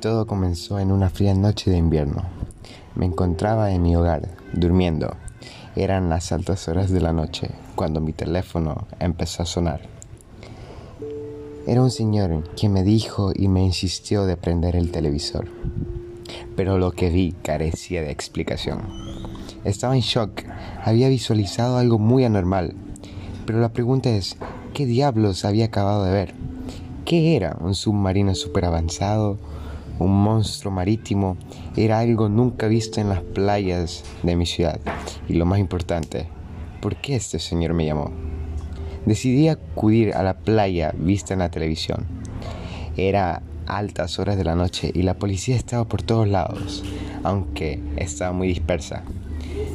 Todo comenzó en una fría noche de invierno. Me encontraba en mi hogar, durmiendo. Eran las altas horas de la noche cuando mi teléfono empezó a sonar. Era un señor quien me dijo y me insistió de prender el televisor. Pero lo que vi carecía de explicación. Estaba en shock. Había visualizado algo muy anormal. Pero la pregunta es, ¿qué diablos había acabado de ver? ¿Qué era? ¿Un submarino super avanzado? ¿Un monstruo marítimo? Era algo nunca visto en las playas de mi ciudad. Y lo más importante, ¿por qué este señor me llamó? Decidí acudir a la playa vista en la televisión. Era altas horas de la noche y la policía estaba por todos lados, aunque estaba muy dispersa.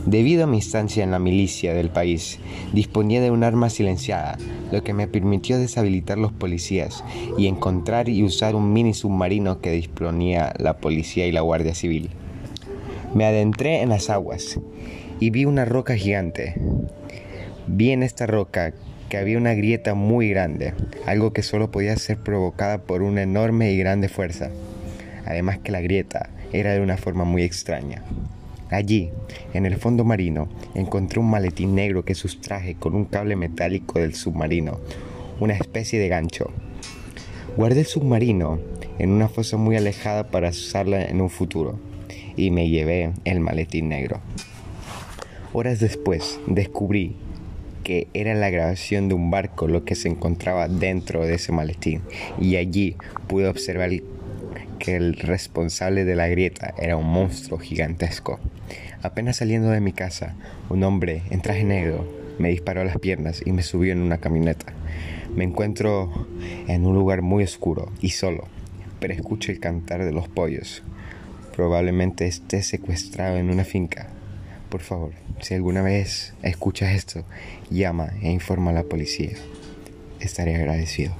Debido a mi instancia en la milicia del país, disponía de un arma silenciada, lo que me permitió deshabilitar los policías y encontrar y usar un mini submarino que disponía la policía y la Guardia Civil. Me adentré en las aguas y vi una roca gigante. Vi en esta roca que había una grieta muy grande, algo que solo podía ser provocada por una enorme y grande fuerza. Además que la grieta era de una forma muy extraña. Allí, en el fondo marino, encontré un maletín negro que sustraje con un cable metálico del submarino, una especie de gancho. Guardé el submarino en una fosa muy alejada para usarla en un futuro y me llevé el maletín negro. Horas después descubrí que era la grabación de un barco lo que se encontraba dentro de ese maletín y allí pude observar el responsable de la grieta era un monstruo gigantesco. Apenas saliendo de mi casa, un hombre en traje negro me disparó a las piernas y me subió en una camioneta. Me encuentro en un lugar muy oscuro y solo, pero escucho el cantar de los pollos. Probablemente esté secuestrado en una finca. Por favor, si alguna vez escuchas esto, llama e informa a la policía. Estaré agradecido.